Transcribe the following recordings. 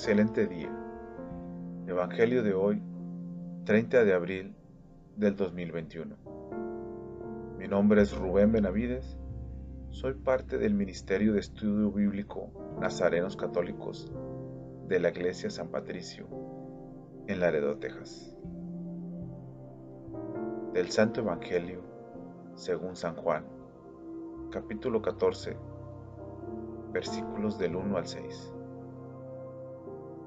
excelente día. Evangelio de hoy, 30 de abril del 2021. Mi nombre es Rubén Benavides. Soy parte del Ministerio de Estudio Bíblico Nazarenos Católicos de la Iglesia San Patricio en Laredo, Texas. Del Santo Evangelio según San Juan, capítulo 14, versículos del 1 al 6.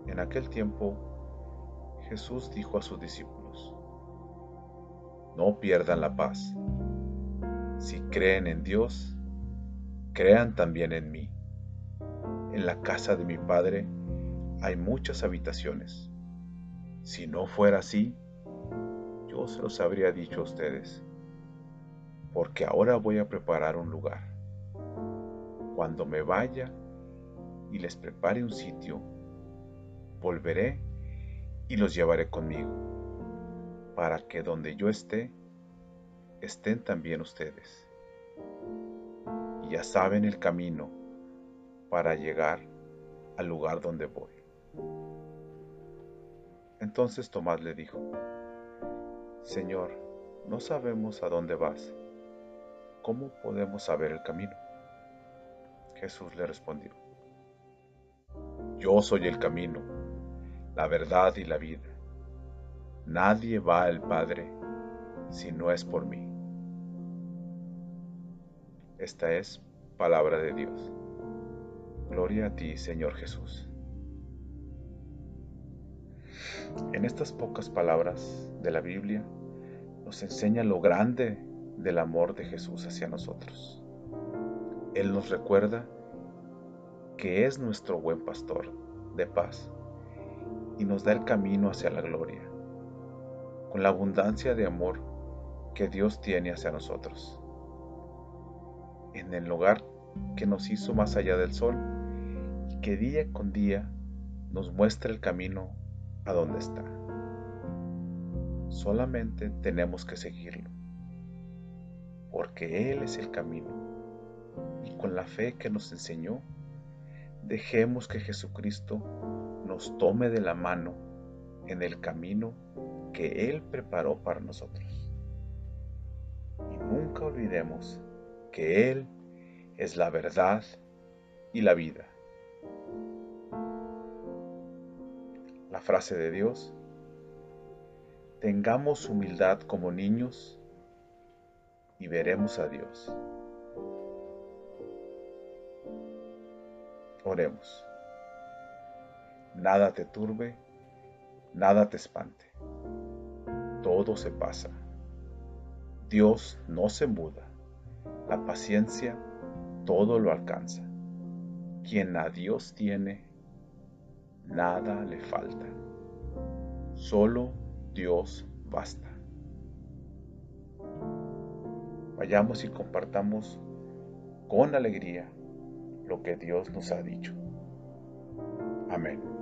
En aquel tiempo, Jesús dijo a sus discípulos, No pierdan la paz. Si creen en Dios, crean también en mí. En la casa de mi Padre hay muchas habitaciones. Si no fuera así, yo se los habría dicho a ustedes, porque ahora voy a preparar un lugar. Cuando me vaya y les prepare un sitio, volveré y los llevaré conmigo, para que donde yo esté, estén también ustedes. Y ya saben el camino para llegar al lugar donde voy. Entonces Tomás le dijo, Señor, no sabemos a dónde vas. ¿Cómo podemos saber el camino? Jesús le respondió, Yo soy el camino la verdad y la vida. Nadie va al Padre si no es por mí. Esta es palabra de Dios. Gloria a ti, Señor Jesús. En estas pocas palabras de la Biblia nos enseña lo grande del amor de Jesús hacia nosotros. Él nos recuerda que es nuestro buen pastor de paz y nos da el camino hacia la gloria, con la abundancia de amor que Dios tiene hacia nosotros. En el lugar que nos hizo más allá del sol y que día con día nos muestra el camino a donde está. Solamente tenemos que seguirlo, porque Él es el camino y con la fe que nos enseñó, dejemos que Jesucristo nos tome de la mano en el camino que Él preparó para nosotros. Y nunca olvidemos que Él es la verdad y la vida. La frase de Dios, tengamos humildad como niños y veremos a Dios. Oremos nada te turbe, nada te espante. Todo se pasa. Dios no se muda. La paciencia todo lo alcanza. Quien a Dios tiene, nada le falta. Solo Dios basta. Vayamos y compartamos con alegría lo que Dios nos ha dicho. Amén.